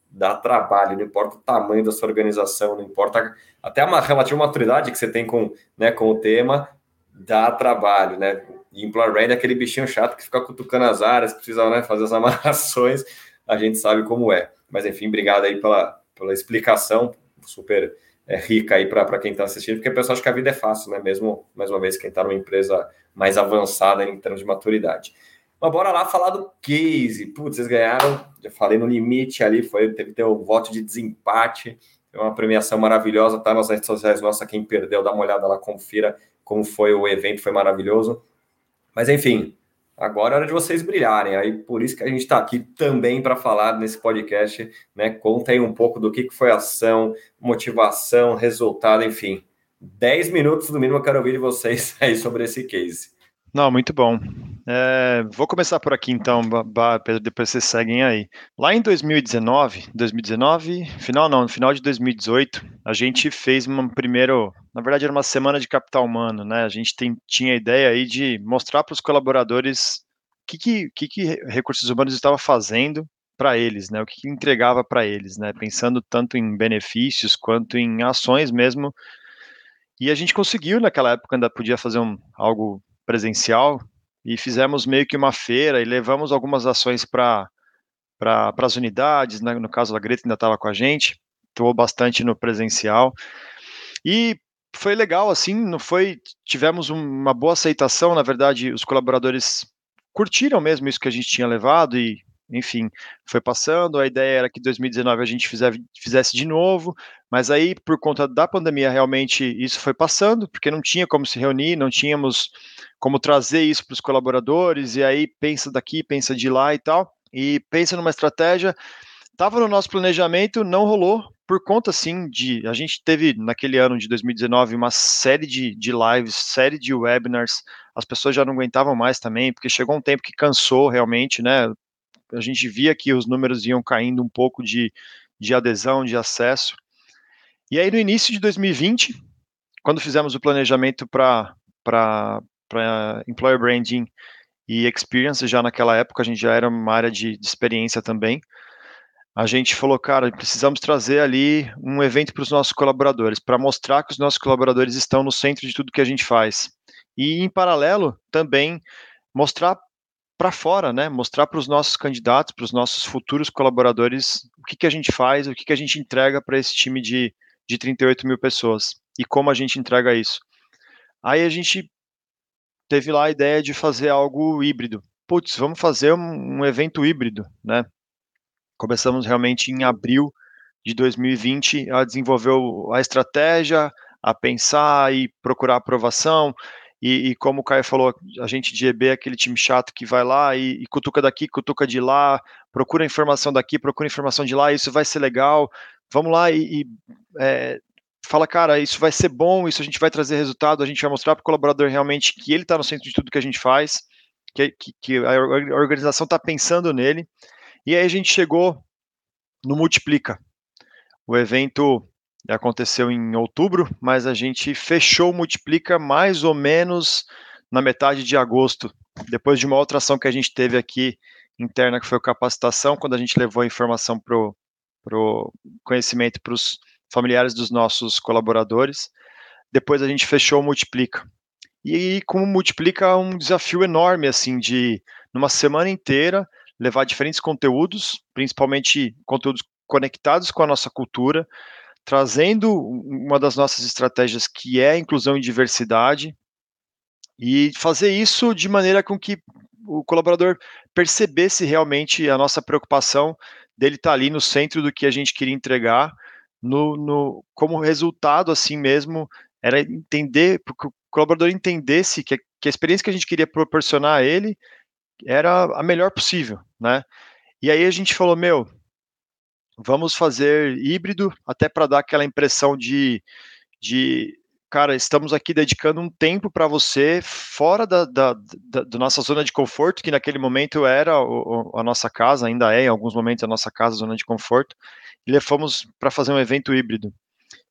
Speaker 1: Dá trabalho, não importa o tamanho da sua organização, não importa até uma relativa maturidade que você tem com, né, com o tema, dá trabalho, né? E Employer é aquele bichinho chato que fica cutucando as áreas, precisa né, fazer as amarrações, a gente sabe como é. Mas enfim, obrigado aí pela, pela explicação, super é, rica aí para quem está assistindo, porque o pessoal acha que a vida é fácil, né? Mesmo, mais uma vez, quem está numa empresa mais avançada em termos de maturidade. Mas bora lá falar do case. Putz, vocês ganharam, já falei no limite ali, foi, teve ter um voto de desempate. Foi uma premiação maravilhosa, tá nas redes sociais nossa, quem perdeu, dá uma olhada lá, confira como foi o evento, foi maravilhoso. Mas enfim, Agora é hora de vocês brilharem. Aí por isso que a gente está aqui também para falar nesse podcast, né? Conta aí um pouco do que, que foi ação, motivação, resultado, enfim. 10 minutos no mínimo eu quero ouvir de vocês aí sobre esse case.
Speaker 3: Não, muito bom. É, vou começar por aqui então, Pedro, depois vocês seguem aí. Lá em 2019, 2019, final não, no final de 2018, a gente fez uma primeiro, na verdade era uma semana de capital humano, né? A gente tem, tinha a ideia aí de mostrar para os colaboradores o que, que, que, que recursos humanos estava fazendo para eles, né? O que, que entregava para eles, né? Pensando tanto em benefícios quanto em ações mesmo. E a gente conseguiu naquela época ainda podia fazer um, algo presencial e fizemos meio que uma feira e levamos algumas ações para para as unidades, né? no caso a Greta ainda estava com a gente, atuou bastante no presencial e foi legal assim, não foi, tivemos uma boa aceitação, na verdade os colaboradores curtiram mesmo isso que a gente tinha levado e enfim, foi passando. A ideia era que 2019 a gente fizesse de novo, mas aí, por conta da pandemia, realmente isso foi passando, porque não tinha como se reunir, não tínhamos como trazer isso para os colaboradores, e aí pensa daqui, pensa de lá e tal, e pensa numa estratégia. Estava no nosso planejamento, não rolou, por conta, sim, de. A gente teve naquele ano de 2019 uma série de, de lives, série de webinars. As pessoas já não aguentavam mais também, porque chegou um tempo que cansou realmente, né? A gente via que os números iam caindo um pouco de, de adesão, de acesso. E aí, no início de 2020, quando fizemos o planejamento para employer branding e experience, já naquela época a gente já era uma área de, de experiência também a gente falou, cara, precisamos trazer ali um evento para os nossos colaboradores, para mostrar que os nossos colaboradores estão no centro de tudo que a gente faz. E, em paralelo, também mostrar para fora, né? Mostrar para os nossos candidatos, para os nossos futuros colaboradores, o que, que a gente faz, o que, que a gente entrega para esse time de, de 38 mil pessoas e como a gente entrega isso. Aí a gente teve lá a ideia de fazer algo híbrido. Putz, vamos fazer um, evento híbrido, né? Começamos realmente em abril de 2020 a desenvolver a estratégia, a pensar e procurar aprovação. E, e, como o Caio falou, a gente de EB é aquele time chato que vai lá e, e cutuca daqui, cutuca de lá, procura informação daqui, procura informação de lá, isso vai ser legal. Vamos lá e, e é, fala, cara, isso vai ser bom, isso a gente vai trazer resultado, a gente vai mostrar para o colaborador realmente que ele está no centro de tudo que a gente faz, que, que, que a organização está pensando nele. E aí a gente chegou no Multiplica. O evento aconteceu em outubro, mas a gente fechou o Multiplica mais ou menos na metade de agosto, depois de uma outra ação que a gente teve aqui interna, que foi capacitação, quando a gente levou a informação para o conhecimento para os familiares dos nossos colaboradores. Depois a gente fechou o Multiplica. E como Multiplica um desafio enorme, assim, de numa semana inteira levar diferentes conteúdos, principalmente conteúdos conectados com a nossa cultura, trazendo uma das nossas estratégias que é inclusão e diversidade, e fazer isso de maneira com que o colaborador percebesse realmente a nossa preocupação dele estar ali no centro do que a gente queria entregar, no, no como resultado assim mesmo era entender, que o colaborador entendesse que, que a experiência que a gente queria proporcionar a ele era a melhor possível, né? E aí a gente falou, meu, vamos fazer híbrido, até para dar aquela impressão de, de, cara, estamos aqui dedicando um tempo para você fora da, da, da, da, nossa zona de conforto, que naquele momento era o, a nossa casa, ainda é em alguns momentos a nossa casa, zona de conforto, e levamos para fazer um evento híbrido.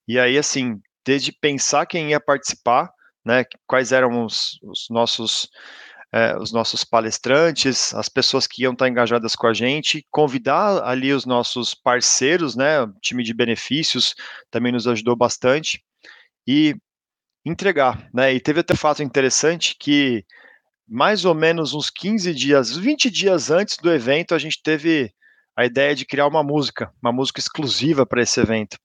Speaker 3: E aí, assim, desde pensar quem ia participar, né, quais eram os, os nossos é, os nossos palestrantes, as pessoas que iam estar engajadas com a gente, convidar ali os nossos parceiros, né, o time de benefícios também nos ajudou bastante, e entregar, né, e teve até fato interessante que mais ou menos uns 15 dias, 20 dias antes do evento, a gente teve a ideia de criar uma música, uma música exclusiva para esse evento.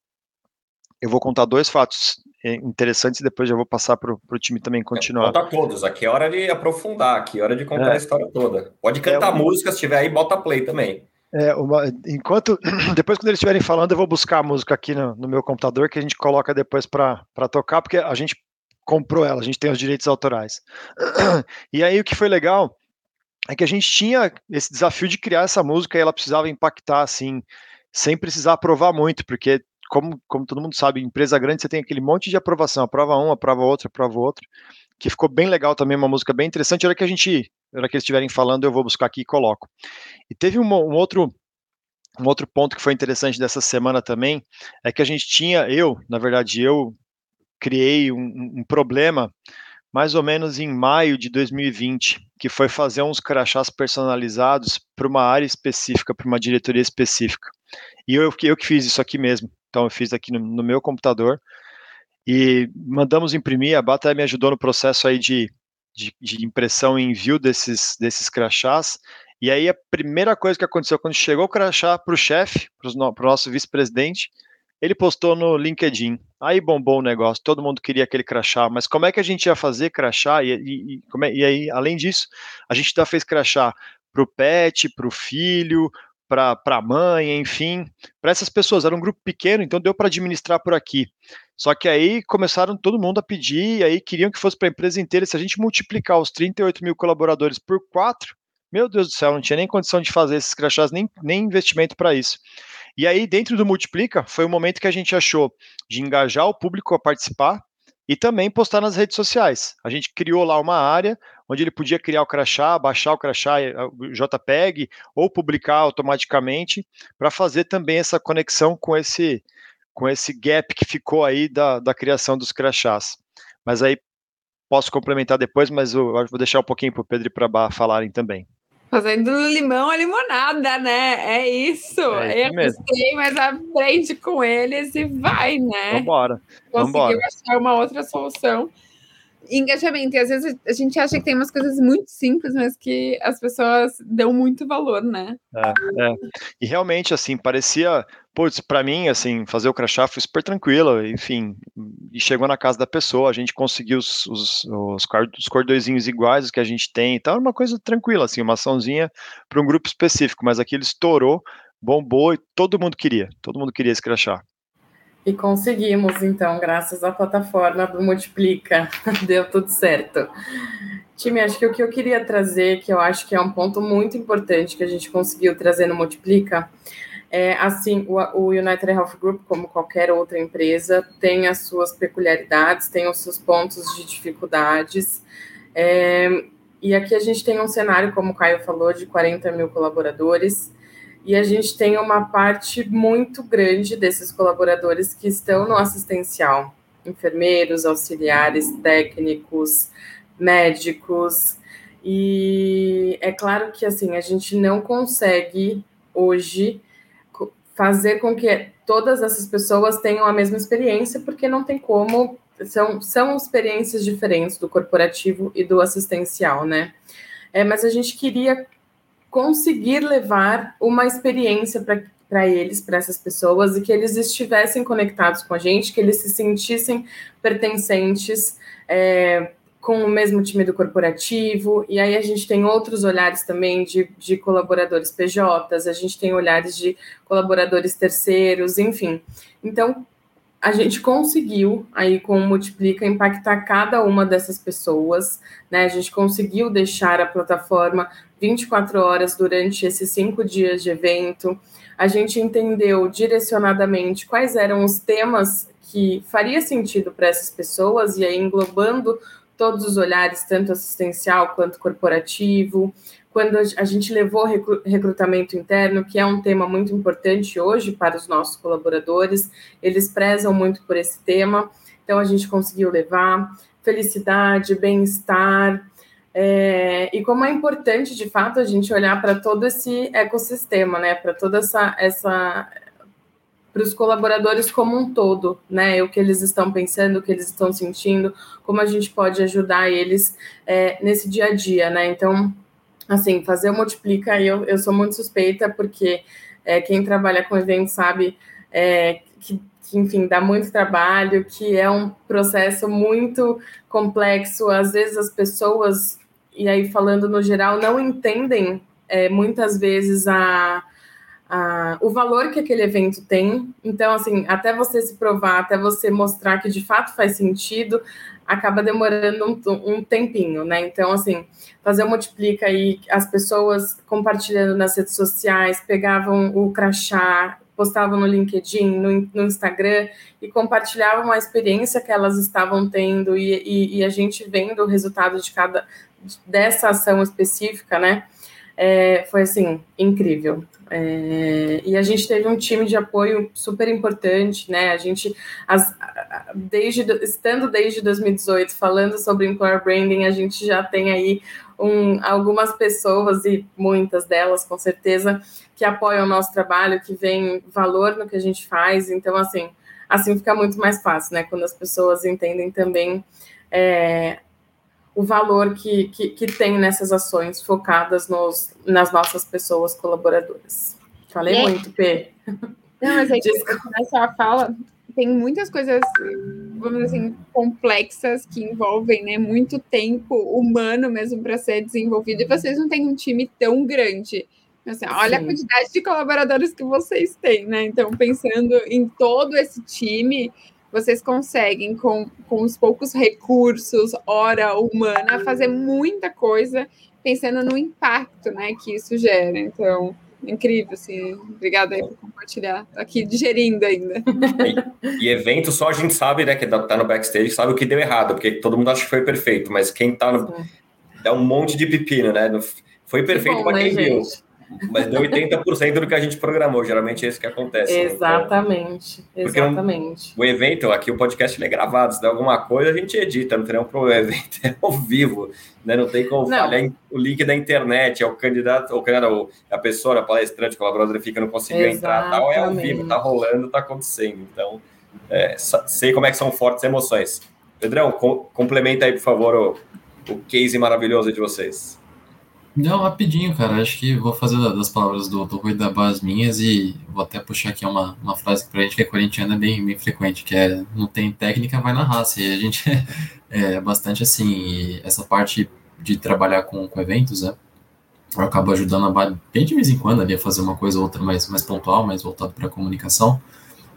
Speaker 3: Eu vou contar dois fatos é, interessantes e depois já vou passar para o time também continuar.
Speaker 1: Conta todos, aqui é hora de aprofundar, aqui é hora de contar é. a história toda. Pode cantar é uma... música, se tiver aí, bota play também.
Speaker 3: É, uma, enquanto depois quando eles estiverem falando, eu vou buscar a música aqui no, no meu computador que a gente coloca depois para tocar, porque a gente comprou ela, a gente tem os direitos autorais. E aí o que foi legal é que a gente tinha esse desafio de criar essa música e ela precisava impactar assim, sem precisar aprovar muito, porque como, como todo mundo sabe, empresa grande você tem aquele monte de aprovação, aprova um, aprova outro, aprova outro, que ficou bem legal também, uma música bem interessante. A hora que a gente, a hora que eles estiverem falando, eu vou buscar aqui e coloco. E teve um, um outro um outro ponto que foi interessante dessa semana também é que a gente tinha, eu, na verdade, eu criei um, um problema mais ou menos em maio de 2020, que foi fazer uns crachás personalizados para uma área específica, para uma diretoria específica. E eu, eu que fiz isso aqui mesmo. Então eu fiz aqui no, no meu computador e mandamos imprimir. A Bata me ajudou no processo aí de, de, de impressão e envio desses, desses crachás. E aí a primeira coisa que aconteceu quando chegou o crachá para o chefe, para o nosso vice-presidente, ele postou no LinkedIn. Aí bombou o negócio, todo mundo queria aquele crachá, mas como é que a gente ia fazer crachá? E, e, e, é, e aí, além disso, a gente já fez crachá para o pet, para o filho, para a mãe, enfim, para essas pessoas. Era um grupo pequeno, então deu para administrar por aqui. Só que aí começaram todo mundo a pedir, e aí queriam que fosse para a empresa inteira. Se a gente multiplicar os 38 mil colaboradores por quatro, meu Deus do céu, não tinha nem condição de fazer esses crachás, nem, nem investimento para isso. E aí, dentro do Multiplica, foi o momento que a gente achou de engajar o público a participar e também postar nas redes sociais. A gente criou lá uma área onde ele podia criar o crachá, baixar o crachá o JPEG ou publicar automaticamente para fazer também essa conexão com esse com esse gap que ficou aí da, da criação dos crachás. Mas aí posso complementar depois, mas eu vou deixar um pouquinho para o Pedro e para a falarem também.
Speaker 2: Fazendo limão a limonada, né? É isso. É isso eu sei, mas aprende com eles e vai, né?
Speaker 3: Vambora.
Speaker 2: Conseguiu Vambora. achar uma outra solução engajamento. E às vezes a gente acha que tem umas coisas muito simples, mas que as pessoas dão muito valor, né?
Speaker 3: É, é. E realmente, assim, parecia. Putz, pra mim, assim, fazer o crachá foi super tranquilo, enfim. E chegou na casa da pessoa, a gente conseguiu os, os, os, os cordõezinhos iguais que a gente tem. Então, é uma coisa tranquila, assim, uma açãozinha para um grupo específico. Mas aquilo estourou, bombou e todo mundo queria. Todo mundo queria esse crachá.
Speaker 4: E conseguimos, então, graças à plataforma do Multiplica, deu tudo certo. Time, acho que o que eu queria trazer, que eu acho que é um ponto muito importante que a gente conseguiu trazer no Multiplica, é assim, o, o United Health Group, como qualquer outra empresa, tem as suas peculiaridades, tem os seus pontos de dificuldades. É, e aqui a gente tem um cenário, como o Caio falou, de 40 mil colaboradores e a gente tem uma parte muito grande desses colaboradores que estão no assistencial, enfermeiros, auxiliares, técnicos, médicos. E é claro que assim, a gente não consegue hoje fazer com que todas essas pessoas tenham a mesma experiência, porque não tem como, são, são experiências diferentes do corporativo e do assistencial, né? É, mas a gente queria conseguir levar uma experiência para eles, para essas pessoas, e que eles estivessem conectados com a gente, que eles se sentissem pertencentes é, com o mesmo time do corporativo. E aí a gente tem outros olhares também de, de colaboradores PJs, a gente tem olhares de colaboradores terceiros, enfim. Então, a gente conseguiu aí com o Multiplica impactar cada uma dessas pessoas, né? A gente conseguiu deixar a plataforma 24 horas durante esses cinco dias de evento. A gente entendeu direcionadamente quais eram os temas que faria sentido para essas pessoas, e aí englobando todos os olhares, tanto assistencial quanto corporativo. Quando a gente levou recrutamento interno, que é um tema muito importante hoje para os nossos colaboradores, eles prezam muito por esse tema, então a gente conseguiu levar felicidade, bem-estar, é, e como é importante, de fato, a gente olhar para todo esse ecossistema, né? Para toda essa, essa para os colaboradores como um todo, né? O que eles estão pensando, o que eles estão sentindo, como a gente pode ajudar eles é, nesse dia a dia, né? Então, assim, fazer o multiplica, eu, eu sou muito suspeita, porque é, quem trabalha com eventos sabe é, que que, enfim, dá muito trabalho, que é um processo muito complexo. Às vezes as pessoas e aí falando no geral, não entendem é, muitas vezes a, o valor que aquele evento tem. Então, assim, até você se provar, até você mostrar que de fato faz sentido, acaba demorando um, um tempinho, né? Então, assim, fazer o multiplica aí, as pessoas compartilhando nas redes sociais, pegavam o crachá, postavam no LinkedIn, no, no, Instagram e compartilhavam a experiência que elas estavam tendo e, e, e, a gente vendo o resultado de cada dessa ação específica, né? É, foi assim incrível. É, e a gente teve um time de apoio super importante, né? A gente, as, desde estando desde 2018 falando sobre employer branding, a gente já tem aí um, algumas pessoas e muitas delas, com certeza, que apoiam o nosso trabalho, que veem valor no que a gente faz. Então, assim, assim fica muito mais fácil, né? Quando as pessoas entendem também é, o valor que, que, que, tem nessas ações focadas nos, nas nossas pessoas colaboradoras. Falei muito, P.
Speaker 2: Não, mas aí a fala, tem muitas coisas, vamos dizer assim, complexas que envolvem né, muito tempo humano mesmo para ser desenvolvido, e vocês não têm um time tão grande. Assim, olha Sim. a quantidade de colaboradores que vocês têm, né? Então, pensando em todo esse time, vocês conseguem, com, com os poucos recursos, hora humana, fazer muita coisa pensando no impacto né, que isso gera. Então, incrível, assim. Obrigada aí por compartilhar. Tô aqui digerindo ainda.
Speaker 1: E, e, evento só a gente sabe, né, que tá no backstage, sabe o que deu errado, porque todo mundo acha que foi perfeito, mas quem tá no. dá um monte de pepino, né? Foi perfeito para quem né, viu. Mas deu 80% do que a gente programou. Geralmente é isso que acontece.
Speaker 4: Exatamente. Né? Então, exatamente.
Speaker 1: o evento, aqui o podcast é gravado. Se der alguma coisa, a gente edita, não tem nenhum problema. O evento é ao vivo, né? Não tem como falhar o link da internet, é o candidato, o candidato, a pessoa, a palestrante, o colaborador fica, não conseguiu entrar, tal, é ao vivo, tá rolando, tá acontecendo. Então, é, sei como é que são fortes emoções. Pedrão, com, complementa aí, por favor, o, o case maravilhoso de vocês.
Speaker 5: Não, rapidinho, cara. Acho que vou fazer das palavras do, Rui da Bas minhas e vou até puxar aqui uma, uma frase que pra gente que é corintiana é bem, bem frequente, que é não tem técnica, vai na raça. E a gente é, é bastante assim. Essa parte de trabalhar com, com eventos, né? Eu acabo ajudando a bem de vez em quando ali a fazer uma coisa ou outra mais, mais pontual, mais voltado para comunicação.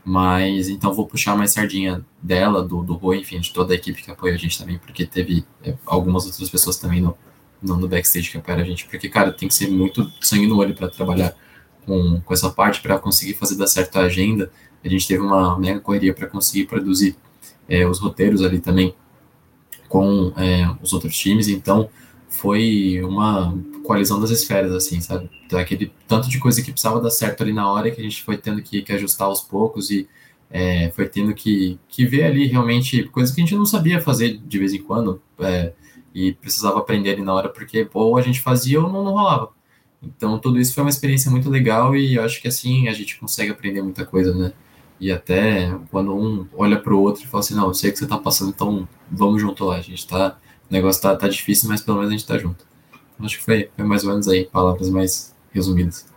Speaker 5: Mas então vou puxar mais sardinha dela, do, do Rui, enfim, de toda a equipe que apoia a gente também, porque teve é, algumas outras pessoas também no, no, no backstage que opera a gente, porque, cara, tem que ser muito sangue no olho para trabalhar com, com essa parte, para conseguir fazer dar certo a agenda. A gente teve uma mega correria para conseguir produzir é, os roteiros ali também com é, os outros times, então foi uma coalizão das esferas, assim, sabe? Aquele tanto de coisa que precisava dar certo ali na hora que a gente foi tendo que, que ajustar aos poucos e é, foi tendo que, que ver ali realmente coisas que a gente não sabia fazer de vez em quando. É, e precisava aprender ali na hora, porque ou a gente fazia ou não, não rolava. Então, tudo isso foi uma experiência muito legal e acho que assim a gente consegue aprender muita coisa, né? E até quando um olha para o outro e fala assim: Não, eu sei que você está passando, então vamos junto lá. A gente tá. O negócio tá, tá difícil, mas pelo menos a gente tá junto. Então, acho que foi, foi mais ou menos aí, palavras mais resumidas.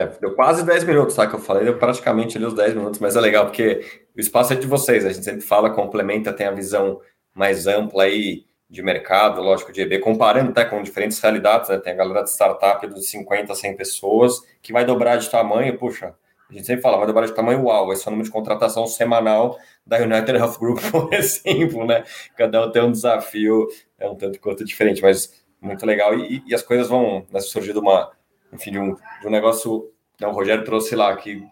Speaker 1: É, deu quase 10 minutos, tá? Que eu falei, deu praticamente ali os 10 minutos, mas é legal, porque o espaço é de vocês, a gente sempre fala, complementa, tem a visão mais ampla aí de mercado, lógico, de EB, comparando até com diferentes realidades, né? Tem a galera de startup dos 50 a 100 pessoas, que vai dobrar de tamanho, puxa, a gente sempre fala, vai dobrar de tamanho, uau, esse é o número de contratação semanal da United Health Group, por exemplo, né? Cada um tem um desafio, é um tanto quanto diferente, mas muito legal. E, e as coisas vão né, surgir de uma, enfim, de um, de um negócio, né, o Rogério trouxe lá, que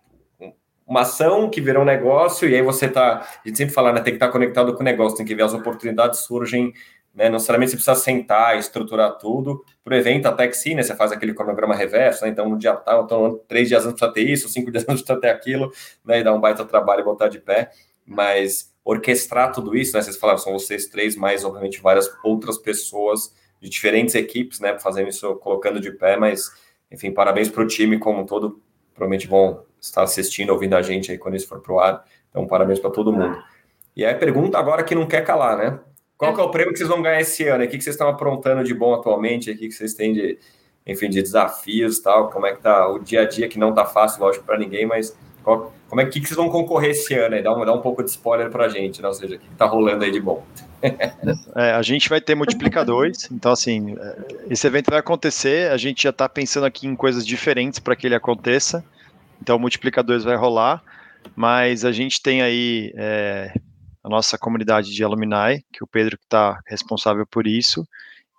Speaker 1: uma ação que virou um negócio, e aí você tá, a gente sempre fala, né, tem que estar tá conectado com o negócio, tem que ver as oportunidades surgem né? Não necessariamente você precisa sentar, estruturar tudo. Para o evento, até que sim, né? Você faz aquele cronograma reverso, né? Então, no dia tal, então, três dias antes precisa ter isso, cinco dias antes precisa ter aquilo, né? E dar um baita trabalho e botar de pé. Mas orquestrar tudo isso, né? Vocês falaram, são vocês três, mais, obviamente, várias outras pessoas de diferentes equipes, né? Fazendo isso, colocando de pé, mas, enfim, parabéns para o time como um todo. Provavelmente vão estar assistindo, ouvindo a gente aí quando isso for para o ar. Então, parabéns para todo mundo. E aí, pergunta agora que não quer calar, né? Qual que é o prêmio que vocês vão ganhar esse ano? O que, que vocês estão aprontando de bom atualmente? O que, que vocês têm de, enfim, de desafios tal? Como é que tá o dia a dia, que não tá fácil, lógico, para ninguém, mas qual, como é que, que vocês vão concorrer esse ano? Aí? Dá, um, dá um pouco de spoiler para a gente, né? ou seja, o que está rolando aí de bom?
Speaker 3: É, a gente vai ter multiplicadores, então assim, esse evento vai acontecer, a gente já está pensando aqui em coisas diferentes para que ele aconteça, então multiplicadores vai rolar, mas a gente tem aí é, a nossa comunidade de alumni, que o Pedro está responsável por isso.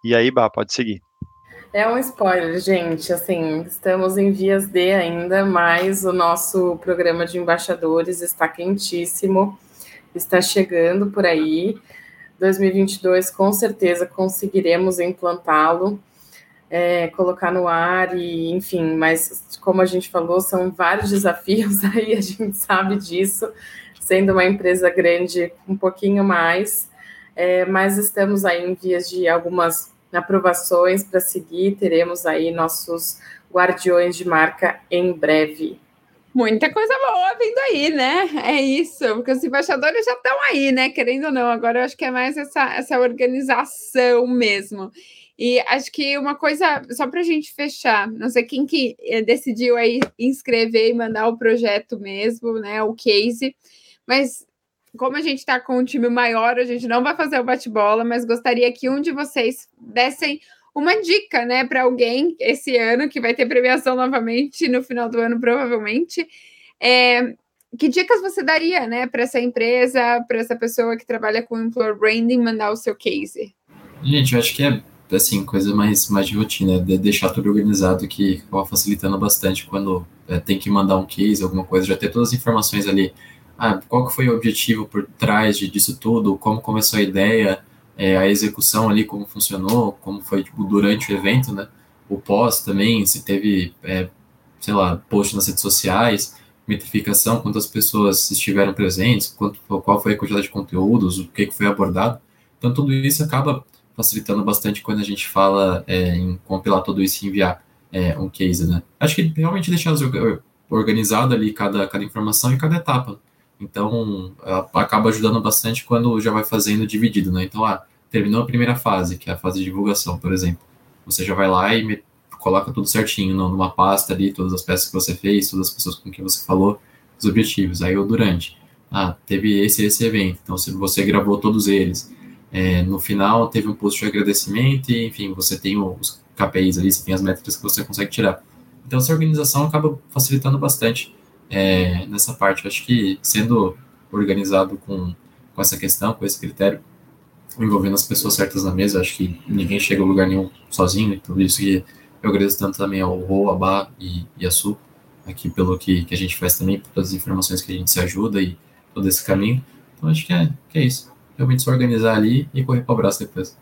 Speaker 3: E aí, Bah, pode seguir.
Speaker 4: É um spoiler, gente. Assim, estamos em vias de ainda, mas o nosso programa de embaixadores está quentíssimo, está chegando por aí. 2022, com certeza, conseguiremos implantá-lo, é, colocar no ar e, enfim, mas como a gente falou, são vários desafios aí, a gente sabe disso sendo uma empresa grande um pouquinho mais, é, mas estamos aí em vias de algumas aprovações para seguir, teremos aí nossos guardiões de marca em breve.
Speaker 2: Muita coisa boa vindo aí, né? É isso, porque os embaixadores já estão aí, né? Querendo ou não, agora eu acho que é mais essa, essa organização mesmo. E acho que uma coisa, só para a gente fechar, não sei quem que eh, decidiu aí inscrever e mandar o projeto mesmo, né? O case. Mas como a gente está com um time maior, a gente não vai fazer o bate-bola, mas gostaria que um de vocês dessem uma dica, né, para alguém esse ano que vai ter premiação novamente no final do ano, provavelmente. É, que dicas você daria, né, para essa empresa, para essa pessoa que trabalha com employer branding, mandar o seu case?
Speaker 5: Gente, eu acho que é assim, coisa mais, mais de rotina, de deixar tudo organizado que acaba facilitando bastante quando é, tem que mandar um case, alguma coisa, já ter todas as informações ali. Ah, qual que foi o objetivo por trás disso tudo, como começou a ideia, é, a execução ali, como funcionou, como foi tipo, durante o evento, né? O pós também, se teve, é, sei lá, post nas redes sociais, metrificação, quantas pessoas estiveram presentes, quanto, qual foi a quantidade de conteúdos, o que, que foi abordado. Então, tudo isso acaba facilitando bastante quando a gente fala é, em compilar tudo isso e enviar é, um case, né? Acho que realmente deixar organizado ali cada, cada informação e cada etapa. Então, acaba ajudando bastante quando já vai fazendo dividido, né? Então, ah, terminou a primeira fase, que é a fase de divulgação, por exemplo. Você já vai lá e me, coloca tudo certinho numa pasta ali, todas as peças que você fez, todas as pessoas com quem você falou, os objetivos. Aí o durante. Ah, teve esse esse evento, então se você gravou todos eles. É, no final teve um post de agradecimento e, enfim, você tem os KPIs ali, você tem as métricas que você consegue tirar. Então essa organização acaba facilitando bastante é, nessa parte. Acho que sendo organizado com, com essa questão, com esse critério, envolvendo as pessoas certas na mesa, acho que ninguém chega a lugar nenhum sozinho, então isso que eu agradeço tanto também ao Rô, a Bá e, e a Su, aqui pelo que, que a gente faz também, por todas as informações que a gente se ajuda e todo esse caminho. Então acho que é, que é isso. Realmente se organizar ali e correr para o braço depois.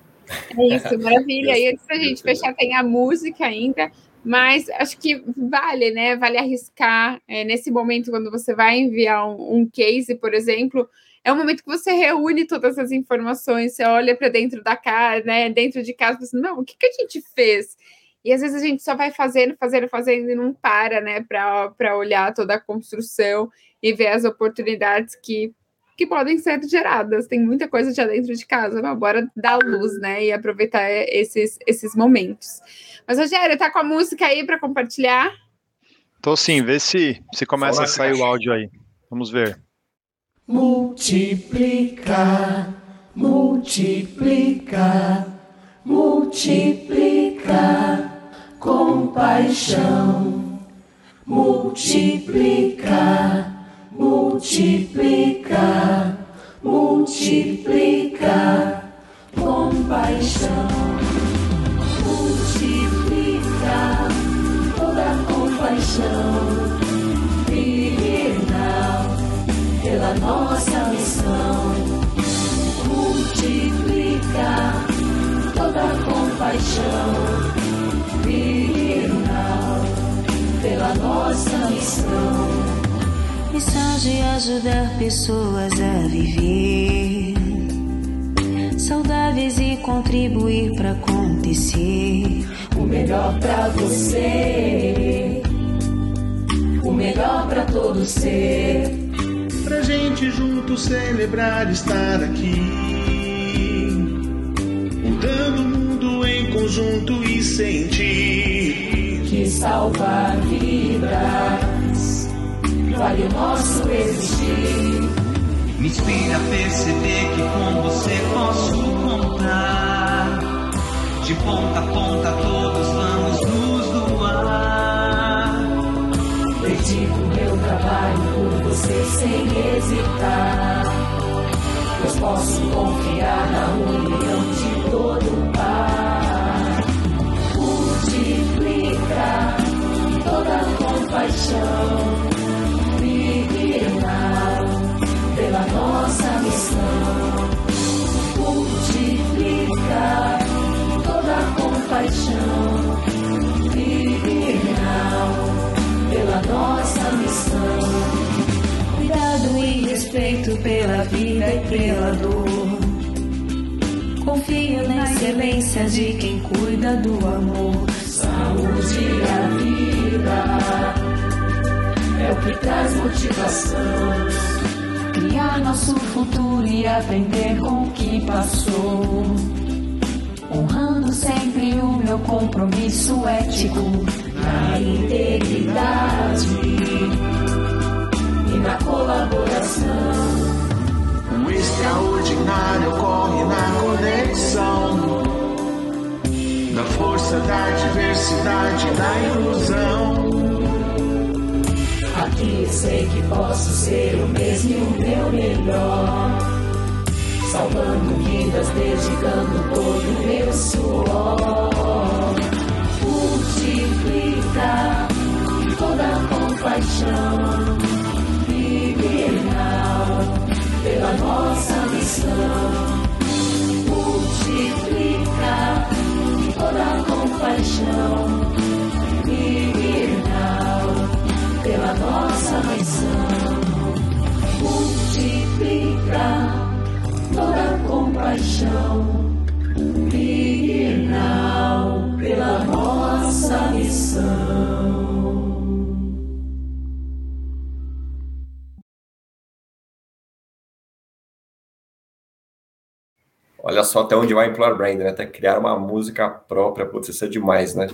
Speaker 2: É isso, maravilha. E antes da gente fechar, tem a música ainda. Mas acho que vale, né? Vale arriscar é, nesse momento, quando você vai enviar um, um, case, por exemplo, é um momento que você reúne todas as informações, você olha para dentro da casa, né? Dentro de casa, você, não, o que, que a gente fez? E às vezes a gente só vai fazendo, fazendo, fazendo e não para, né, para olhar toda a construção e ver as oportunidades que que podem ser geradas. Tem muita coisa já dentro de casa, mas bora dar luz, né? E aproveitar esses, esses momentos. Mas, Rogério, tá com a música aí para compartilhar?
Speaker 3: Tô sim, vê se, se começa a sair o áudio aí. Vamos ver.
Speaker 6: Multiplica, multiplica, multiplica, compaixão, multiplica multiplica,
Speaker 7: estar aqui, mudando o mundo em conjunto e sentir
Speaker 6: que salvar vidas vale o nosso existir.
Speaker 8: Me inspira a perceber que com você posso contar. De ponta a ponta todos vamos nos doar.
Speaker 6: Dedico meu trabalho por você sem hesitar. Posso confiar na união de todo o par. Multiplica toda compaixão pela nossa missão. Multiplicar toda compaixão respeito pela vida e pela dor. Confio na excelência de quem cuida do amor, saúde e a vida é o que traz motivação. Criar nosso futuro e aprender com o que passou. Honrando sempre o meu compromisso ético na integridade na colaboração.
Speaker 7: O extraordinário ocorre na conexão da força da diversidade da ilusão.
Speaker 6: Aqui sei que posso ser o mesmo e o meu melhor. salvando vidas, dedicando todo o meu suor. Multiplica toda a compaixão filial pela nossa missão. Multiplica toda compaixão filial pela nossa missão. Multiplica toda compaixão filial pela nossa missão.
Speaker 1: Olha só até onde vai Employer Branding, né? Até criar uma música própria, putz, isso é demais, né?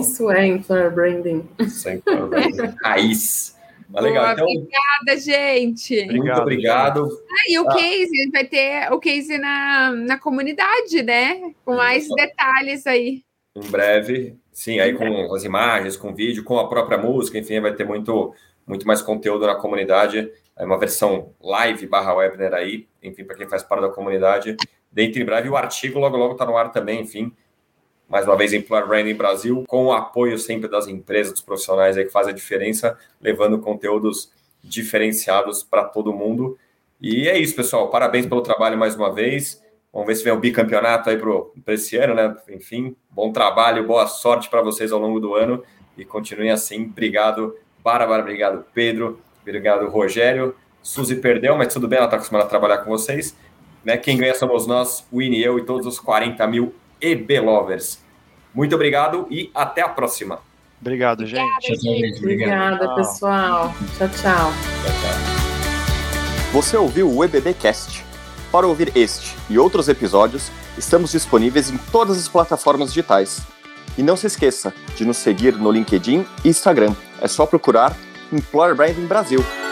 Speaker 4: Isso é Employer Branding.
Speaker 1: Isso é Employer Branding. Raiz. Mas legal,
Speaker 2: Boa,
Speaker 1: então,
Speaker 2: Obrigada, gente.
Speaker 1: muito
Speaker 3: Obrigado,
Speaker 1: obrigado.
Speaker 2: Ah, e o
Speaker 1: Ah.
Speaker 2: case, vai ter o case na, na comunidade, né? Com mais detalhes aí.
Speaker 1: Em breve, sim, aí com as imagens, com vídeo, com a própria música, enfim, vai ter muito, muito mais conteúdo na comunidade. É uma versão live barra webinar aí, enfim, para quem faz parte da comunidade. Dentro em breve, o artigo logo logo está no ar também, enfim. Mais uma vez, Employer Branding Brasil, com o apoio sempre das empresas, dos profissionais aí que fazem a diferença, levando conteúdos diferenciados para todo mundo. E é isso, pessoal. Parabéns pelo trabalho mais uma vez. Vamos ver se vem o bicampeonato aí para esse ano, né? Enfim, bom trabalho, boa sorte para vocês ao longo do ano e continuem assim. Obrigado, Bárbara, obrigado, Pedro, obrigado, Rogério. Suzy perdeu, mas tudo bem, ela está acostumada a trabalhar com vocês. Né? Quem ganha somos nós, o Winnie e eu e todos os 40 mil EB-Lovers. Muito obrigado e até a próxima.
Speaker 3: Obrigado, gente.
Speaker 5: Tchau, tchau, gente. Obrigado.
Speaker 4: Obrigada,
Speaker 3: Tchau.
Speaker 4: pessoal. Tchau, tchau.
Speaker 1: Tchau, tchau.
Speaker 9: Você ouviu o EBBcast? Para ouvir este e outros episódios, estamos disponíveis em todas as plataformas digitais. E não se esqueça de nos seguir no LinkedIn e Instagram. É só procurar Employer Branding Brasil.